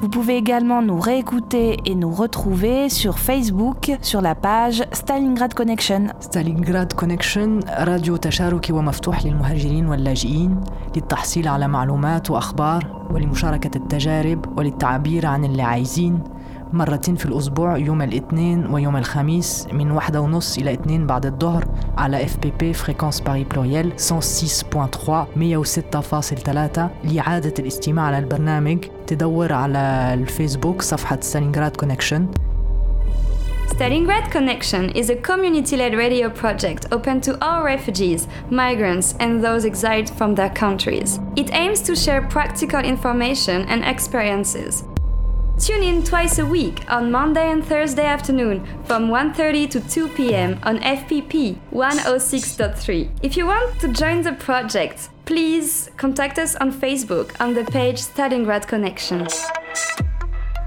Vous pouvez également nous réécouter et nous retrouver sur Facebook sur la page Stalingrad Connection. ستالينغراد كونكشن راديو تشاركي ومفتوح للمهاجرين واللاجئين للتحصيل على معلومات وأخبار ولمشاركة التجارب وللتعبير عن اللي عايزين مرتين في الأسبوع يوم الاثنين ويوم الخميس من واحدة ونص إلى اتنين بعد الظهر على اف بي بي فريكونس باري بلوريال 106.3 106.3 لإعادة الاستماع على البرنامج تدور على الفيسبوك صفحة ستالينغراد كونكشن Stalingrad Connection is a community led radio project open to all refugees, migrants, and those exiled from their countries. It aims to share practical information and experiences. Tune in twice a week on Monday and Thursday afternoon from 1:30 to 2 p.m. on FPP 106.3. If you want to join the project, please contact us on Facebook on the page Stalingrad Connection.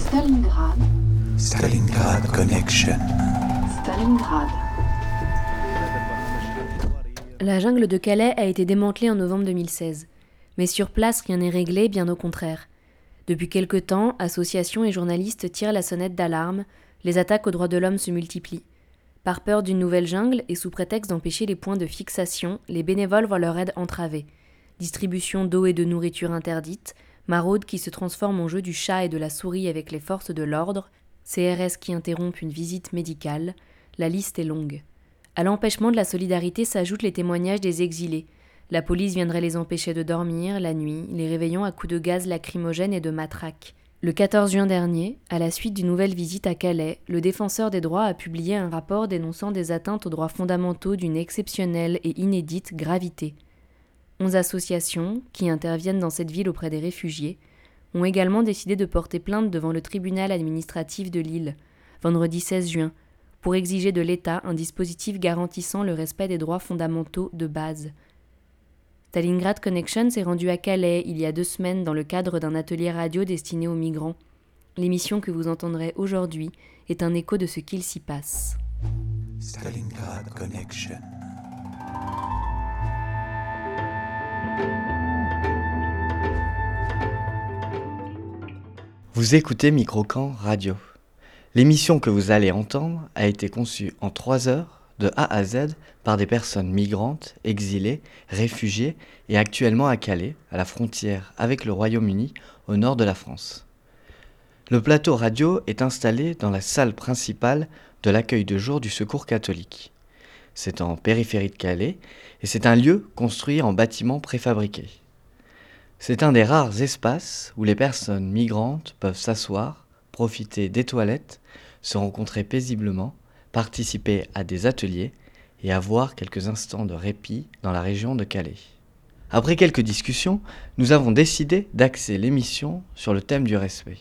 Stalingrad, Stalingrad Connection. Stalingrad, La jungle de Calais a été démantelée en novembre 2016. Mais sur place, rien n'est réglé, bien au contraire. Depuis quelque temps, associations et journalistes tirent la sonnette d'alarme, les attaques aux droits de l'homme se multiplient. Par peur d'une nouvelle jungle et sous prétexte d'empêcher les points de fixation, les bénévoles voient leur aide entravée. Distribution d'eau et de nourriture interdite, maraude qui se transforme en jeu du chat et de la souris avec les forces de l'ordre, CRS qui interrompent une visite médicale, la liste est longue. À l'empêchement de la solidarité s'ajoutent les témoignages des exilés. La police viendrait les empêcher de dormir la nuit, les réveillant à coups de gaz lacrymogène et de matraque. Le 14 juin dernier, à la suite d'une nouvelle visite à Calais, le défenseur des droits a publié un rapport dénonçant des atteintes aux droits fondamentaux d'une exceptionnelle et inédite gravité. Onze associations, qui interviennent dans cette ville auprès des réfugiés, ont également décidé de porter plainte devant le tribunal administratif de Lille, vendredi 16 juin, pour exiger de l'État un dispositif garantissant le respect des droits fondamentaux de base. Stalingrad Connection s'est rendu à Calais il y a deux semaines dans le cadre d'un atelier radio destiné aux migrants. L'émission que vous entendrez aujourd'hui est un écho de ce qu'il s'y passe. Stalingrad Connection. Vous écoutez Microcan Radio. L'émission que vous allez entendre a été conçue en trois heures, de A à Z, par des personnes migrantes, exilées, réfugiées et actuellement à Calais, à la frontière avec le Royaume-Uni, au nord de la France. Le plateau radio est installé dans la salle principale de l'accueil de jour du Secours catholique. C'est en périphérie de Calais et c'est un lieu construit en bâtiment préfabriqué. C'est un des rares espaces où les personnes migrantes peuvent s'asseoir, profiter des toilettes, se rencontrer paisiblement, participer à des ateliers et avoir quelques instants de répit dans la région de Calais. Après quelques discussions, nous avons décidé d'axer l'émission sur le thème du respect.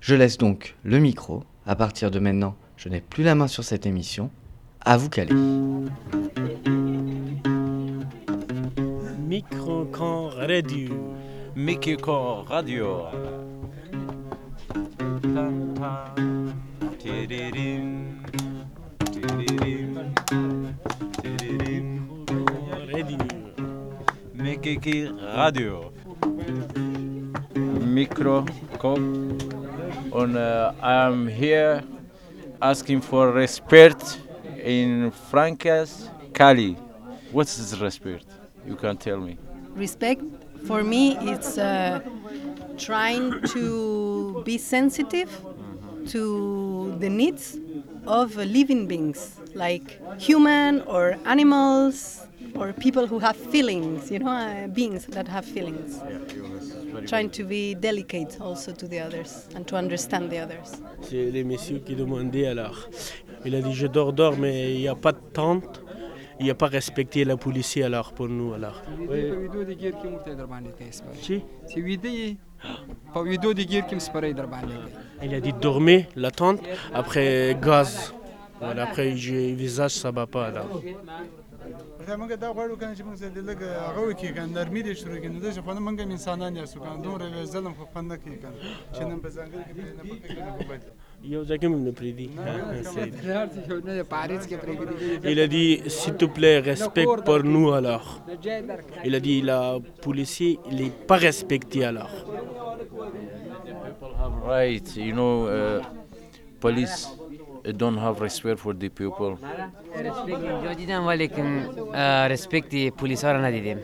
Je laisse donc le micro. À partir de maintenant, je n'ai plus la main sur cette émission. À vous, Calais. Microcan Radio. Mikiko Radio. Radio. Micro Cop. And uh, I am here asking for respect in Francas Cali. What is respect? You can tell me. Respect for me it's uh, trying to be sensitive to the needs of living beings like human or animals or people who have feelings, you know, uh, beings that have feelings. Trying to be delicate also to the others and to understand the others. C'est les messieurs qui demandaient alors. Il a dit je dors, dors, mais il n'y a pas de tente. Il n'y a pas respecté la police alors pour nous alors. Si. C'est vidéo. Pas vidéo de guerre qui me sparait dans Il a dit dormez la tente après gaz. Voilà, après j'ai visage ça va pas alors. موږ دا غواړو کنه چې موږ دې لږ هغه وکړي کنه نرمي دې شروع کړي نو داسې خو نه موږ هم انسانان یاستو کنه دومره ظلم خو خوند نه کوي کنه چې نن په ځانګړي کې پرې نه پکې کنه په بد یو ځکه مې نه پریدي نه پاریس کې پرېږدي Il a dit s'il te plaît respecte pour nous alors. Il a dit la policier il est pas respecté alors. People have right, you know, uh, police uh, don't have respect for the people. رسپیکت اینجا دیدم ولیکن رسپکتی پلیس ها رو ندیدیم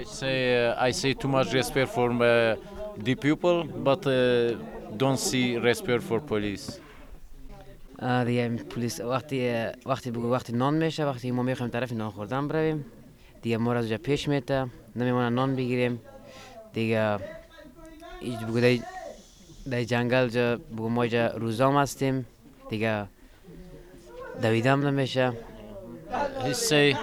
I say uh, I say too much respect for uh, the people, but uh, don't see respect for police. آه، دیگه پلیس وقتی وقتی بگو وقتی نان میشه وقتی ما میخوایم طرف نان خوردن برویم دیگه ما را از اونجا پیش میته نمیمونه نان بگیریم دیگه ایج بگو در در جنگل جا بگو ما جا روزام هستیم دیگه دویدم نمیشه He say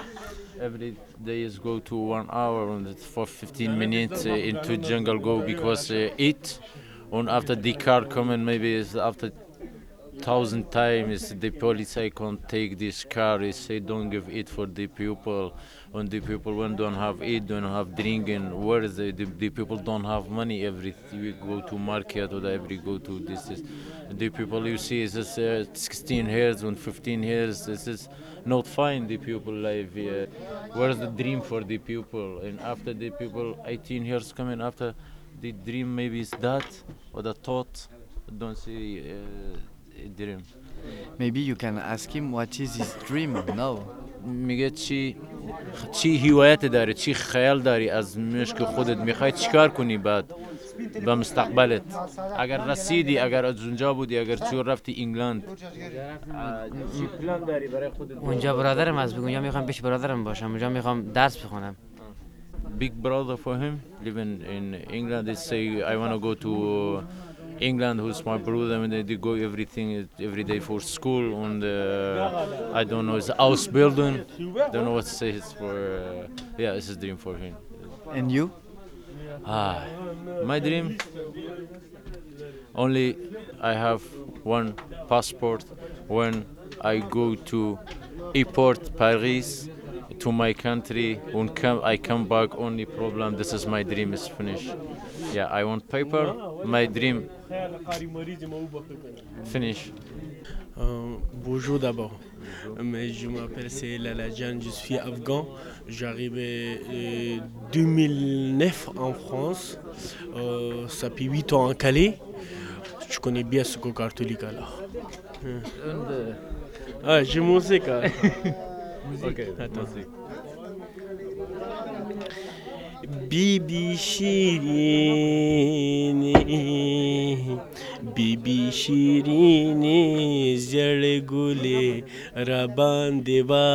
every days go to one hour and for 15 minutes uh, into jungle go because uh, eat, and after the car coming maybe it's after thousand times the police say can't take this car. They say don't give it for the people, and the people when don't have eat, don't have drinking. Where is the, the, the people don't have money every week go to market or every go to this is the people you see is this, uh, 16 years and 15 years. This is not fine. The people live. Uh, where's the dream for the people? And after the people 18 years coming after, the dream maybe is that or the thought. Don't see uh, a dream. Maybe you can ask him what is his dream now. میگه چی چی هوایت داری چی خیال داری از مشک خودت می‌خوای چیکار کنی بعد به مستقبلت اگر رسیدی اگر از اونجا بودی اگر چور رفتی انگلند اونجا برادرم از بگو اونجا می‌خوام پیش برادرم باشم اونجا می‌خوام درس بخونم big brother for him living in England. They say I want to go to England who's my brother and they go everything every day for school and uh, I don't know it's house building. Don't know what to say it's for uh, yeah it's a dream for him. And you? ah my dream only I have one passport. When I go to airport Paris to my country and come I come back only problem this is my dream is finished yeah I want paper my dream finish Euh, bonjour d'abord. Mais je m'appelle c'est Lalajan, je suis afghan. J'arrivais euh, 2009 en France. Euh, ça fait 8 ans en Calais. Je connais bien ce qu'au catholique alors. Ah, j'ai musique. hein. Ok. Bibi بی بی شیرینی زړ ګلې را باندې وا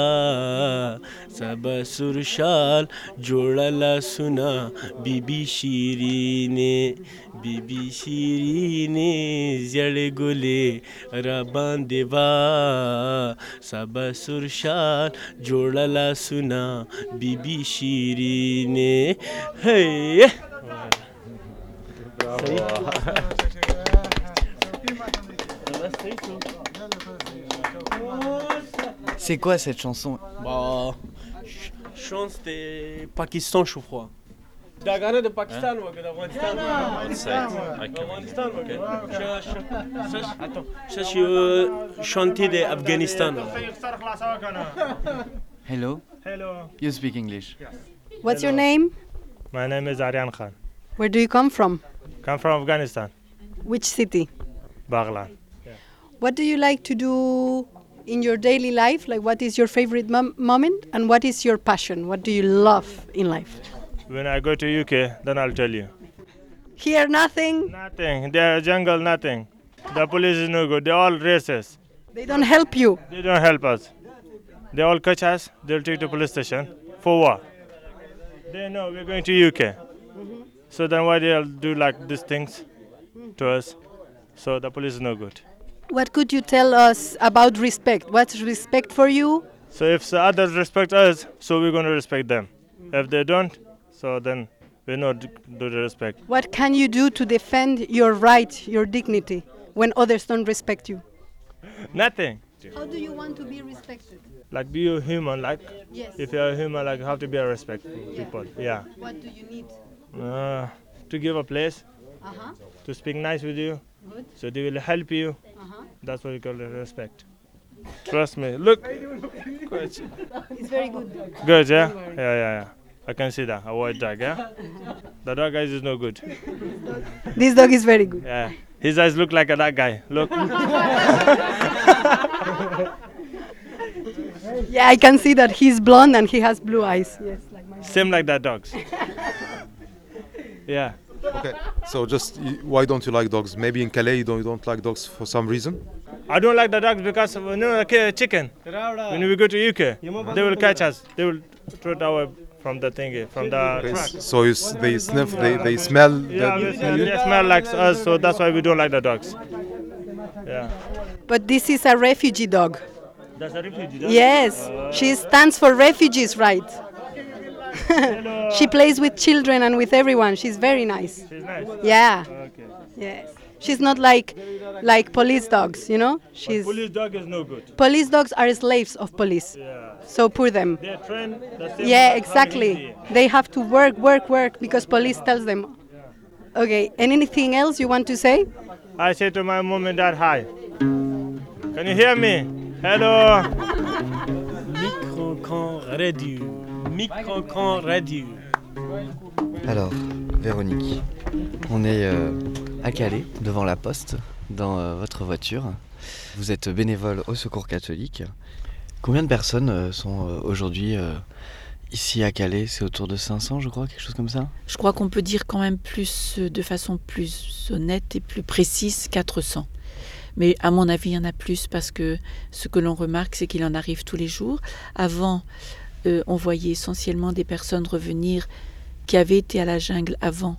سب سرشال جوړلا سنا بی بی شیرینی بی بی شیرینی زړ ګلې را باندې وا سب سرشال جوړلا سنا بی بی شیرینی۔ ہے صحیح۔ C'est quoi cette chanson Bah, ch- chante de Pakistan, je crois. Dagana de Pakistan, ou d'Afghanistan. Ça, Attends, ça c'est euh, chanté d'Afghanistan. Hello? Hello. You speak English. What's your name? My name is Aryan Khan. Where do you come from? Come from Afghanistan, Which city? Baghlan. What do you like to do in your daily life? Like, what is your favorite mom- moment? And what is your passion? What do you love in life? When I go to UK, then I'll tell you. Here, nothing. Nothing. The jungle, nothing. The police is no good. They're all racist. They don't help you. They don't help us. They all catch us. They'll take to police station. For what? They know we're going to UK. Mm-hmm. So then why they'll do like these things to us? So the police is no good. What could you tell us about respect? What's respect for you? So if the others respect us, so we're going to respect them. If they don't, so then we not do the respect. What can you do to defend your right, your dignity, when others don't respect you? Nothing. How do you want to be respected? Like be a human. Like Yes. if you're a human, like you have to be a respectful people. Yeah. What do you need? Uh, to give a place, Uh-huh. to speak nice with you, Good. so they will help you. Uh-huh. That's what we call respect. Trust me. Look. Good. It's very good. Good, yeah? Yeah, yeah, yeah. I can see that. A white dog, yeah? The dog eyes is no good. This dog is very good. Yeah. His eyes look like a that guy. Look. Yeah, I can see that he's blonde and he has blue eyes. Yes, like my Same like that dog's. Yeah. Okay, so just why don't you like dogs? Maybe in Calais you don't, you don't like dogs for some reason? I don't like the dogs because when you know, like chicken, when we go to UK, they will catch us. They will throw it away from the thingy, from the Okay, truck. so you s- they sniff, they, they smell. Yeah, the- they, smell- they smell like us, so that's why we don't like the dogs. Yeah. But this is a refugee dog. That's a refugee dog? Yes, she stands for refugees' rights. she plays with children and with everyone. She's very nice. She's nice. Yeah. Okay. Yes. She's not like like police dogs, you know? She's Police dog is no good. Police dogs are slaves of police. Yeah. So poor them. They're trained the Yeah, exactly. They have to work, work, work because police tells them. Okay, and anything else you want to say? I say to my mom and dad, hi. Can you hear me? Hello. Micro-camp radio. Micro-camp radio. Alors, Véronique, on est euh, à Calais, devant la poste, dans euh, votre voiture. Vous êtes bénévole au Secours catholique. Combien de personnes euh, sont euh, aujourd'hui euh, ici à Calais? C'est autour de 500, je crois, quelque chose comme ça? Je crois qu'on peut dire quand même plus, euh, de façon plus honnête et plus précise, 400. Mais à mon avis, il y en a plus parce que ce que l'on remarque, c'est qu'il en arrive tous les jours. Avant, euh, on voyait essentiellement des personnes revenir qui avaient été à la jungle avant,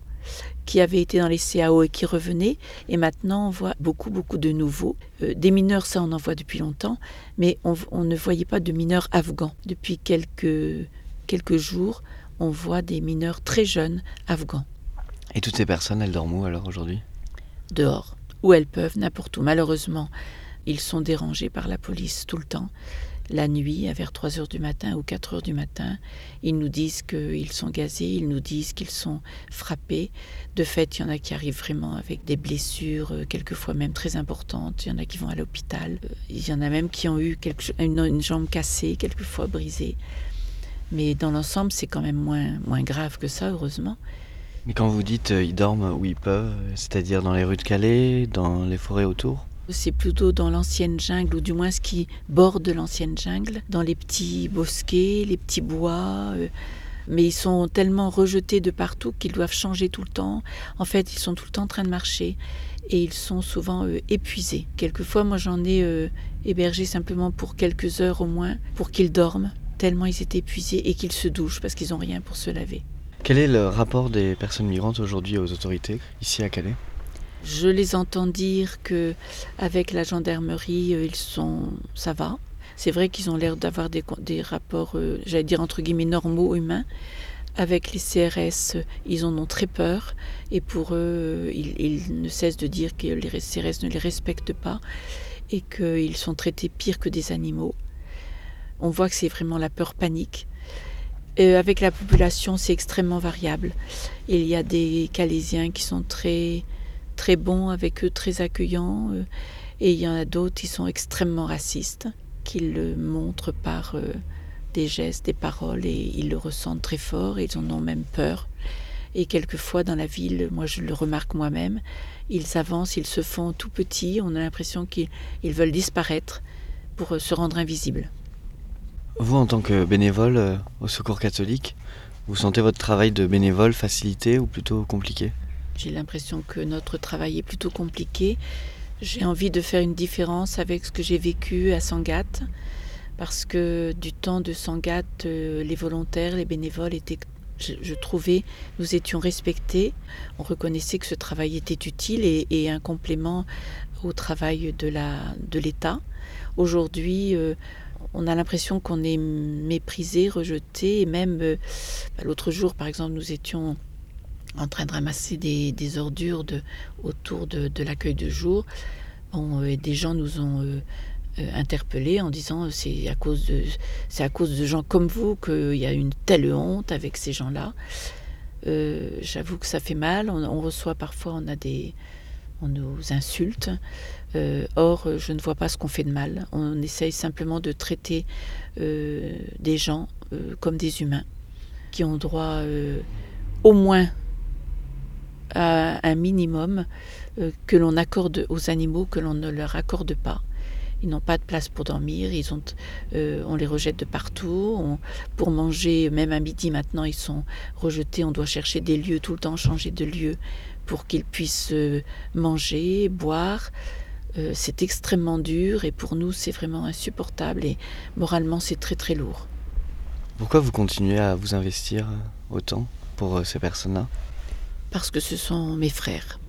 qui avaient été dans les CAO et qui revenaient. Et maintenant, on voit beaucoup, beaucoup de nouveaux. Euh, des mineurs, ça, on en voit depuis longtemps, mais on, on ne voyait pas de mineurs afghans. Depuis quelques, quelques jours, on voit des mineurs très jeunes afghans Et toutes ces personnes, elles dorment où alors aujourd'hui? Dehors, où elles peuvent, n'importe où. Malheureusement, ils sont dérangés par la police tout le temps. La nuit, à vers 3 heures du matin ou 4 heures du matin, ils nous disent qu'ils sont gazés, ils nous disent qu'ils sont frappés. De fait, il y en a qui arrivent vraiment avec des blessures, euh, quelquefois même très importantes. Il y en a qui vont à l'hôpital. Euh, Il y en a même qui ont eu une, une jambe cassée, quelquefois brisée. Mais dans l'ensemble, c'est quand même moins, moins grave que ça, heureusement. Mais quand vous dites euh, ils dorment où ils peuvent, c'est-à-dire dans les rues de Calais, dans les forêts autour? C'est plutôt dans l'ancienne jungle, ou du moins ce qui borde l'ancienne jungle, dans les petits bosquets, les petits bois. euh, mais ils sont tellement rejetés de partout qu'ils doivent changer tout le temps. En fait, ils sont tout le temps en train de marcher et ils sont souvent euh, épuisés. Quelquefois, moi, j'en ai hébergé simplement pour quelques heures au moins, pour qu'ils dorment, tellement ils étaient épuisés et qu'ils se douchent parce qu'ils n'ont rien pour se laver. Quel est le rapport des personnes migrantes aujourd'hui aux autorités ici à Calais? Je les entends dire que avec la gendarmerie, euh, ils sont, ça va. C'est vrai qu'ils ont l'air d'avoir des, rapports, euh, j'allais dire entre guillemets normaux humains. Avec les CRS, euh, ils en ont très peur et pour eux, ils, ils ne cessent de dire que les CRS ne les respectent pas et qu'ils sont traités pire que des animaux. On voit que c'est vraiment la peur panique. Euh, avec la population, c'est extrêmement variable. Il y a des Calaisiens qui sont très, très bons avec eux, très accueillants, euh, et il y en a d'autres qui sont extrêmement racistes, qui le montrent par euh, des gestes, des paroles, et ils le ressentent très fort, et ils en ont même peur. Et quelquefois dans la ville, moi je le remarque moi-même, ils avancent, ils se font tout petits, on a l'impression qu'ils ils veulent disparaître pour se rendre invisibles. Vous, en tant que bénévole euh, au Secours catholique, vous sentez votre travail de bénévole facilité ou plutôt compliqué J'ai l'impression que notre travail est plutôt compliqué. J'ai envie de faire une différence avec ce que j'ai vécu à Sangatte, parce que du temps de Sangat, euh, les volontaires, les bénévoles étaient, je, trouvais, nous étions respectés. On reconnaissait que ce travail était utile et, un complément au travail de la de l'État. Aujourd'hui, euh, on a l'impression qu'on est méprisé, rejeté, et même euh, bah, l'autre jour, par exemple, nous étions en train de ramasser des, ordures autour de, l'accueil de jour. Euh, des gens nous ont euh, interpellés en disant c'est à cause de c'est à cause de gens comme vous qu'il y a une telle honte avec ces gens-là. J'avoue que ça fait mal. On, on reçoit parfois, on a des on nous insulte. Euh, or, euh, je ne vois pas ce qu'on fait de mal. On essaye simplement de traiter euh, des gens comme des humains qui ont droit au moins à un minimum que l'on accorde aux animaux que l'on ne leur accorde pas. Ils n'ont pas de place pour dormir, ils ont, on les rejette de partout. Pour manger, même à midi maintenant, ils sont rejetés. On doit chercher des lieux tout le temps, changer de lieu pour qu'ils puissent manger, boire. Euh, c'est extrêmement dur et pour nous, c'est vraiment insupportable et moralement, c'est très très lourd. Pourquoi vous continuez à vous investir euh, autant pour euh, ces personnes-là? Parce que ce sont mes frères.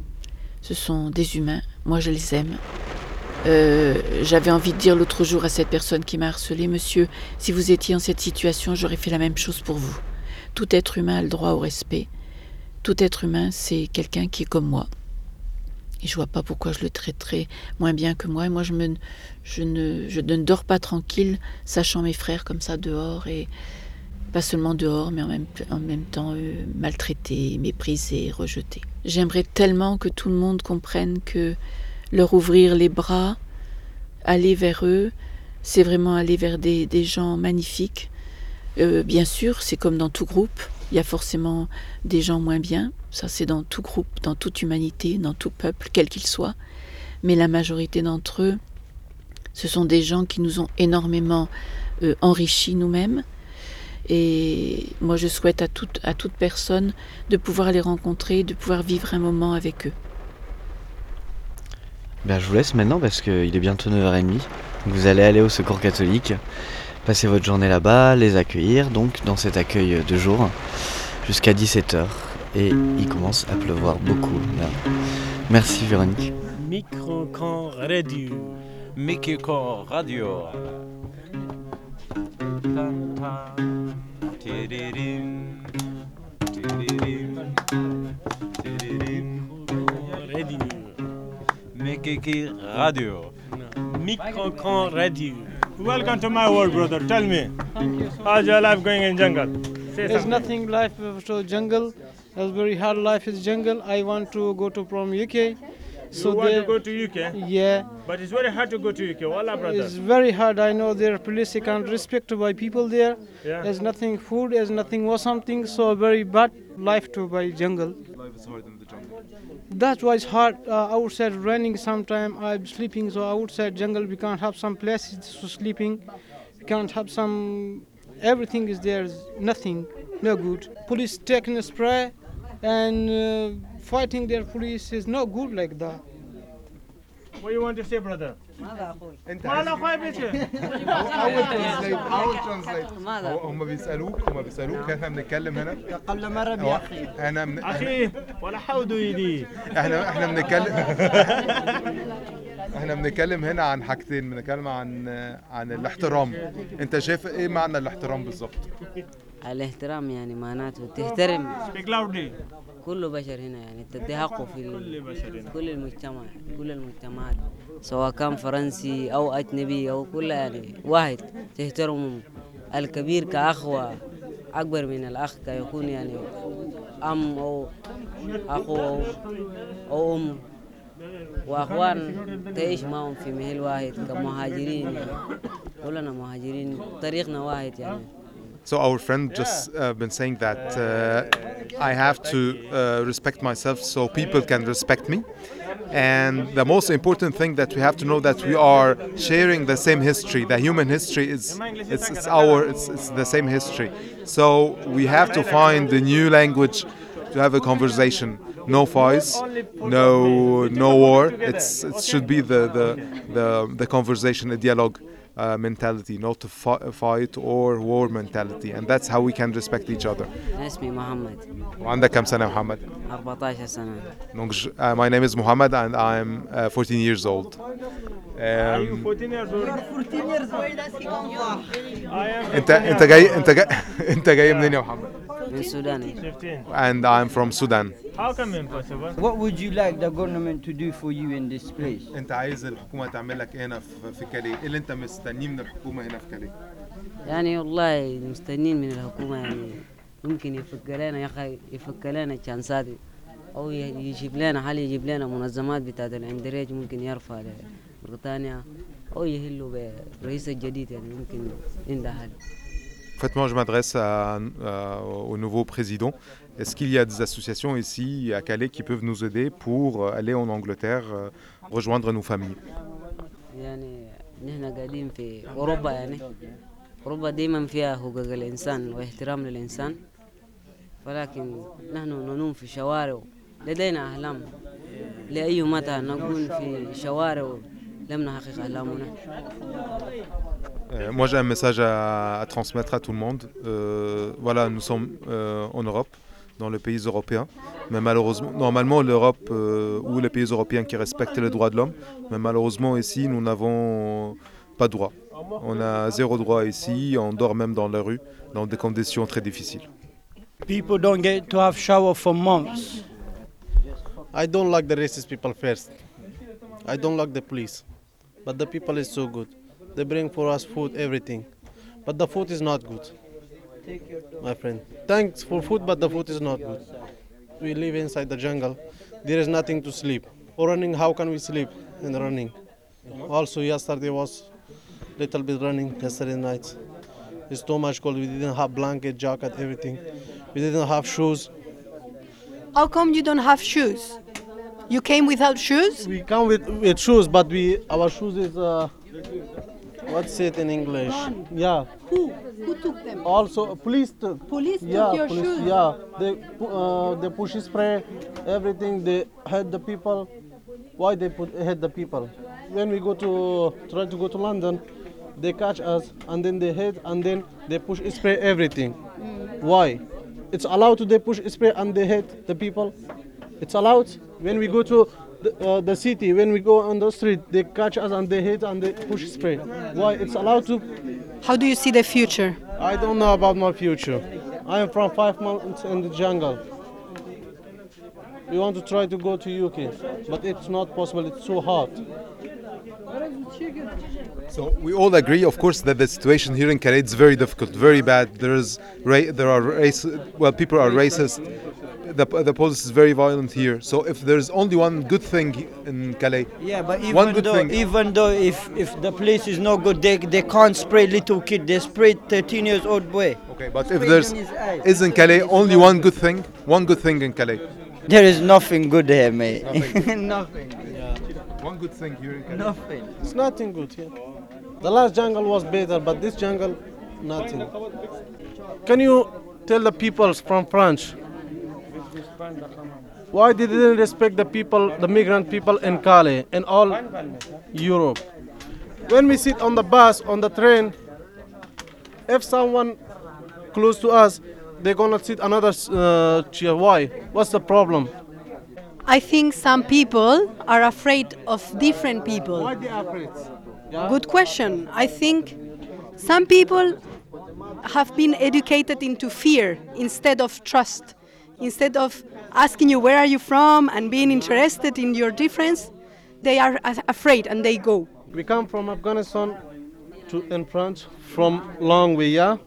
Ce sont des humains. Moi, je les aime. Euh, J'avais envie de dire l'autre jour à cette personne qui m'a harcelé, Monsieur, si vous étiez en cette situation, j'aurais fait la même chose pour vous. Tout être humain a le droit au respect. Tout être humain, c'est quelqu'un qui est comme moi. Et je vois pas pourquoi je le traiterais moins bien que moi. Et moi, je, je, ne, je ne dors pas tranquille, sachant mes frères comme ça dehors et pas seulement dehors, mais en même, en même temps euh, maltraités, méprisés, rejetés. J'aimerais tellement que tout le monde comprenne que leur ouvrir les bras, aller vers eux, c'est vraiment aller vers des, des gens magnifiques. Euh, bien sûr, c'est comme dans tout groupe, il y a forcément des gens moins bien, ça c'est dans tout groupe, dans toute humanité, dans tout peuple, quel qu'il soit, mais la majorité d'entre eux, ce sont des gens qui nous ont énormément euh, enrichis nous-mêmes. Et moi, je souhaite à toute, à toute personne de pouvoir les rencontrer, de pouvoir vivre un moment avec eux. Ben, je vous laisse maintenant parce qu'il est bientôt 9h30. Vous allez aller au secours catholique, passer votre journée là-bas, les accueillir, donc dans cet accueil de jour, jusqu'à 17h. Et il commence à pleuvoir beaucoup. là. Merci Véronique. Micro-camp radio. Mikiko Radio. Radio. Mikiki Radio. Micro-camp radio. Welcome to my world, brother. Tell me, how's your life going in jungle? Say There's something. nothing life to jungle. It's very hard life is jungle. I want to go to from UK. You want there- to go to UK? Yeah. But it's very hard to go to UK. Wallah, brother. It's very hard. I know their police can't respect by people there. Yeah. There's nothing food. There's nothing or something. So very bad life to by jungle. Life is hard in the jungle. That's why it's hard. Uh, outside raining sometime. I'm sleeping. So outside jungle we can't have some places to sleeping. We can't have some. Everything is there. Nothing. No good. Police taking a spray and uh, fighting their police is not good like that. What do you want to say, brother? انت ما أنا خايف إيش؟ حاول ترانسليت حاول ترانسليت هم بيسالوك هم بيسالوك احنا بنتكلم هنا قبل مرة هو احنا من أخي ولا حودوا يدي احنا احنا بنتكلم إحنا بنتكلم هنا عن حاجتين بنتكلم عن عن الاحترام انت شايف إيه معنى الاحترام بالظبط الاحترام يعني معناته تحترم. كل بشر هنا يعني تدي حقه في كل بشر هنا. كل المجتمع كل المجتمعات سواء كان فرنسي أو أجنبي أو كل يعني واحد تحترم الكبير كأخوة أكبر من الأخ كيكون يعني أم أو أخو أو, أو أم واخوان تعيش معهم في محل واحد كمهاجرين يعني كلنا مهاجرين طريقنا واحد يعني So our friend just uh, been saying that uh, I have to uh, respect myself so people can respect me. And the most important thing that we have to know that we are sharing the same history. The human history is it's, it's our it's, it's the same history. So we have to find the new language to have a conversation. No fights, no no war. It's it should be the the the, the conversation, the dialogue. uh, mentality, not a fi- fight or war mentality, and that's how we can respect each other. اسمي محمد وعندك كم سنة يا محمد؟ 14 سنة Donc, je- uh, my name is Muhammad and I'm uh, 14 years old. Are you Um, 14 years old? I am انت انت جاي انت جاي انت جاي منين يا محمد؟ من السودان 15. And I'm from Sudan. How come impossible? What would you like the government to do for you in this place? أنت عايز الحكومة تعمل لك إيه هنا في كالي؟ إيه اللي أنت مستنيه من الحكومة هنا في كالي؟ يعني والله مستنين من الحكومة يعني ممكن يفك لنا يا أخي يفك لنا الشانسات أو يجيب لنا حل يجيب لنا منظمات بتاعت الإندريج ممكن يرفع لبريطانيا أو يهلوا برئيس الجديد يعني ممكن عنده حل En fait, moi, je m'adresse à- à- au nouveau président. Est-ce qu'il y a des associations ici à Calais qui peuvent nous aider pour euh, aller en Angleterre euh, rejoindre nos familles يعني نحن قاعدين في أوروبا يعني أوروبا دائما فيها حقوق الإنسان واحترام للإنسان ولكن نحن ننوم في شوارع لدينا أحلام لأي متى نكون في شوارع Euh, moi, j'ai un message à, transmettre à tout le monde. Euh, voilà, nous sommes euh, en Europe, dans les pays européens. Mais malheureusement, normalement, l'Europe ou les pays européens qui respectent les droits de l'homme, mais malheureusement, ici, nous n'avons pas de droit. On a zéro droit ici, on dort même dans la rue, dans des conditions très difficiles. People don't get to have shower for months. I don't like the racist people first. I don't like the police. But the people is so good. They bring for us food, everything. But the food is not good. My friend. Thanks for food, but the food is not good. We live inside the jungle. There is nothing to sleep. For running, how can we sleep in running? Also, yesterday was little bit running yesterday night. It's too much cold. We didn't have blanket, jacket, everything. We didn't have shoes. How come you don't have shoes? You came without shoes? We come with, with shoes, but we our shoes is uh, what's it in English? Yeah. Who? Who took them? Also, police took. Police took yeah, your police, shoes? Yeah, they uh, they push spray, everything. They hit the people. Why they put hit the people? When we go to try to go to London, they catch us and then they hit and then they push spray everything. Why? It's allowed to they push spray and they hit the people. It's allowed. When we go to the, uh, the city, when we go on the street, they catch us and they hit and they push spray. Why? It's allowed to. How do you see the future? I don't know about my future. I am from five months in the jungle. We want to try to go to UK, but it's not possible. It's so hot. So we all agree, of course, that the situation here in Calais is very difficult, very bad. There's ra- there are race, well, people are racist. The, the police is very violent here. So if there's only one good thing in Calais, Yeah, but even though thing. even though if if the place is no good, they they can't spray little kid. They spray 13 years old boy. Okay, but if there's is in Calais only one good thing, one good thing in Calais. There is nothing good here, mate. nothing. One good thing here in Calais. Nothing. It's nothing good here. The last jungle was better, but this jungle, nothing. Can you tell the people from France why they didn't respect the people, the migrant people in Calais and all Europe? When we sit on the bus, on the train, if someone close to us, they're gonna sit another uh, chair. Why? What's the problem? I think some people are afraid of different people. Why they afraid? Good question. I think some people have been educated into fear instead of trust. Instead of asking you where are you from and being interested in your difference, they are afraid and they go. We come from Afghanistan to in France from long way, yeah.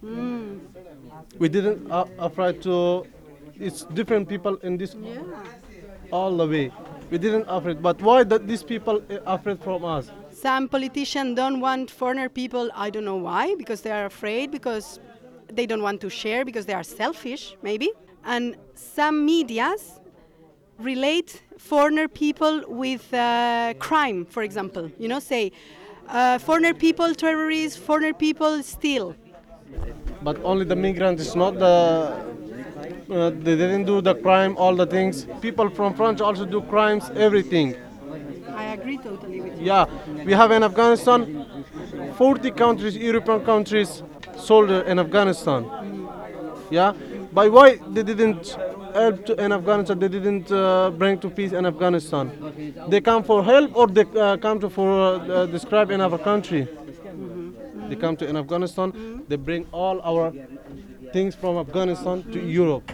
We didn't uh, afraid to. It's different people in this all the way. We didn't afraid, but why that these people uh, afraid from us? Some politicians don't want foreigner people. I don't know why, because they are afraid, because they don't want to share, because they are selfish, maybe. And some medias relate foreigner people with uh, crime, for example. You know, say uh, foreigner people terrorists, foreigner people steal. But only the migrant is not the. Uh, they didn't do the crime, all the things. People from France also do crimes, everything. I agree totally with you. Yeah, we have in Afghanistan 40 countries, European countries, soldier in Afghanistan. Yeah, but why they didn't help to, in Afghanistan? They didn't uh, bring to peace in Afghanistan. They come for help or they uh, come to for uh, describe in our country. They come to in Afghanistan. They bring all our things from Afghanistan to Europe.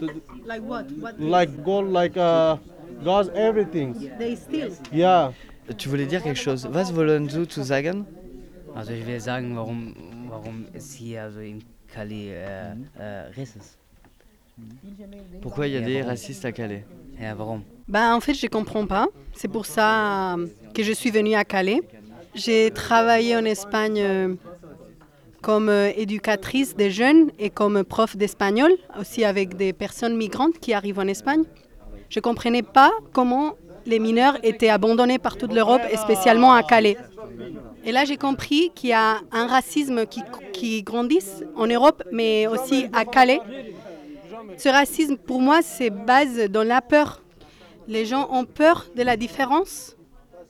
To- Like what? What? like gold, like uh, gas, everything. They steal. Yeah. Tu voulais dire quelque chose Was wollen Sie zu sagen Also ich will sagen, warum, warum es hier also in Calais äh, äh. Pourquoi il y a des racistes à Calais? Ben, en fait, je ne comprends pas. C'est pour ça que je suis venue à Calais. J'ai travaillé en Espagne euh, comme euh, éducatrice des jeunes et comme prof d'espagnol, aussi avec des personnes migrantes qui arrivent en Espagne. Je ne comprenais pas comment les mineurs étaient abandonnés par toute l'Europe et spécialement à Calais. Et là, j'ai compris qu'il y a un racisme qui, grandisse en Europe, mais aussi à Calais. Ce racisme, pour moi, c'est base dans la peur. Les gens ont peur de la différence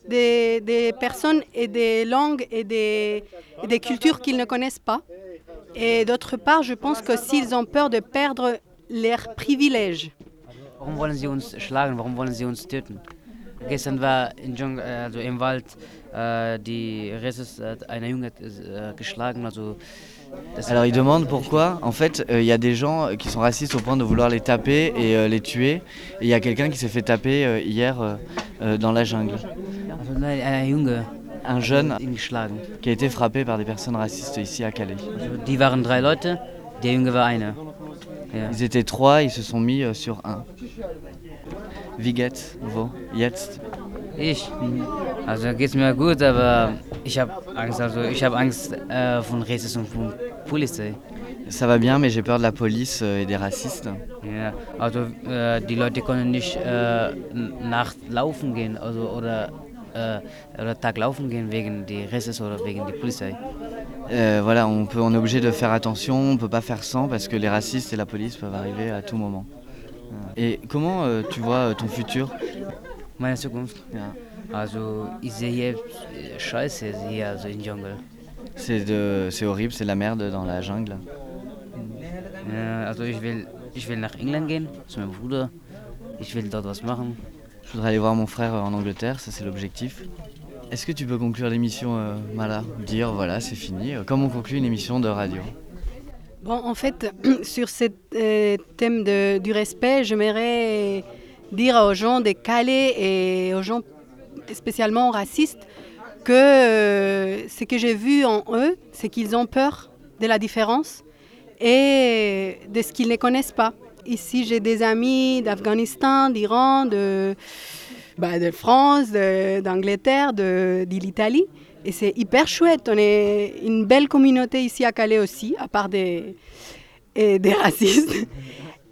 des, des personnes et des langues et des, et des cultures qu'ils ne connaissent pas. Et d'autre part, je pense que s'ils ont peur de perdre leurs privilèges. Warum wollen sie uns schlagen? Warum wollen sie uns töten? Gestern war in Dschung, äh, also im Wald äh, die Rassist hat eine Junge äh, geschlagen. Also Alors il demande pourquoi, en fait, euh, il y a des gens qui sont racistes au point de vouloir les taper et euh, les tuer. Et il y a quelqu'un qui s'est fait taper euh, hier euh, euh, dans la jungle. Un jeune qui a été frappé par des personnes racistes ici à Calais. Ils étaient trois, ils se sont mis euh, sur un. Wie geht's, wo, jetzt? Ich? Also geht's mir gut, aber ich habe Angst. Also ich habe Angst äh, von Rassismus und von Polizei. Ça va bien, mais j'ai peur de la police euh, et des racistes. Ja, also äh, die Leute können nicht äh, nachts laufen gehen also, oder, äh, oder Tag laufen gehen wegen die Rassismus oder wegen die Polizei. Euh, voilà, on, peut, on est obligé de faire attention, on peut pas faire sans parce que les racistes et la police peuvent arriver à tout moment. Et comment euh, tu vois euh, ton futur? Meine Zukunft? Ja. Also ich sehe äh, Scheiße hier also im Dschungel. C'est de- c'est horrible, c'est la merde dans la jungle. Ja, also ich will, ich will nach England gehen zu meinem Bruder. Ich will dort was machen. Je voudrais aller voir mon frère euh, en Angleterre, ça c'est l'objectif. Est-ce que tu peux conclure l'émission, euh, Mala? Dire voilà, c'est fini. euh, Comme on conclut une émission de radio? Bon, en fait, sur ce euh, thème de- du respect, j'aimerais dire aux gens de Calais et aux gens spécialement racistes que euh, ce que j'ai vu en eux, c'est qu'ils ont peur de la différence et de ce qu'ils ne connaissent pas. Ici, j'ai des amis d'Afghanistan, d'Iran, de, bah, France, d'Angleterre, de, l'Italie. Et c'est hyper chouette. On est une belle communauté ici à Calais aussi, à part des racistes.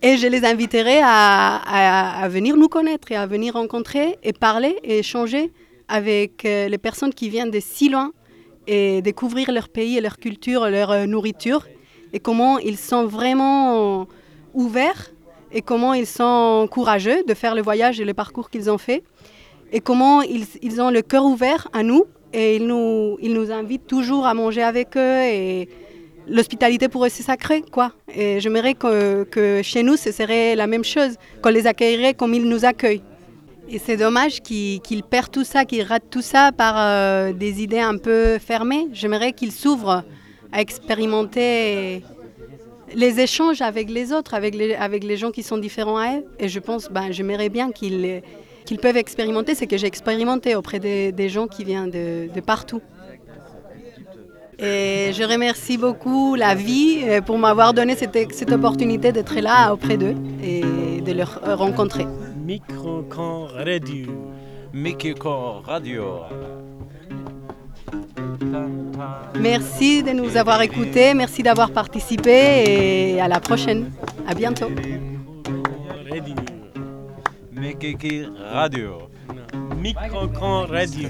Et je les inviterai à, venir nous connaître et à venir rencontrer et parler et échanger avec euh, les personnes qui viennent de si loin et découvrir leur pays et leur culture, leur euh, nourriture et comment ils sont vraiment ouverts et comment ils sont courageux de faire le voyage et le parcours qu'ils ont fait et comment ils, ils ont le cœur ouvert à nous et ils nous, ils nous invitent toujours à manger avec eux et l'hospitalité pour eux c'est sacré quoi. Et j'aimerais que, que chez nous ce serait la même chose, qu'on les accueillerait comme ils nous accueillent. Et c'est dommage qu'ils perdent tout ça, qu'ils ratent tout ça par euh, des idées un peu fermées. J'aimerais qu'ils s'ouvrent à expérimenter les échanges avec les autres, avec les, avec les gens qui sont différents à eux. Et je pense, ben, j'aimerais bien qu'ils qu'ils peuvent expérimenter ce que j'ai expérimenté auprès des, des gens qui viennent de, de partout. Et je remercie beaucoup la vie euh, pour m'avoir donné cette, cette opportunité d'être là auprès d'eux et de leur euh, rencontrer. Micro-camp radio. Micro radio. Merci de nous avoir écoutés, merci d'avoir participé et à la prochaine. À bientôt. Radio. Micro-camp radio.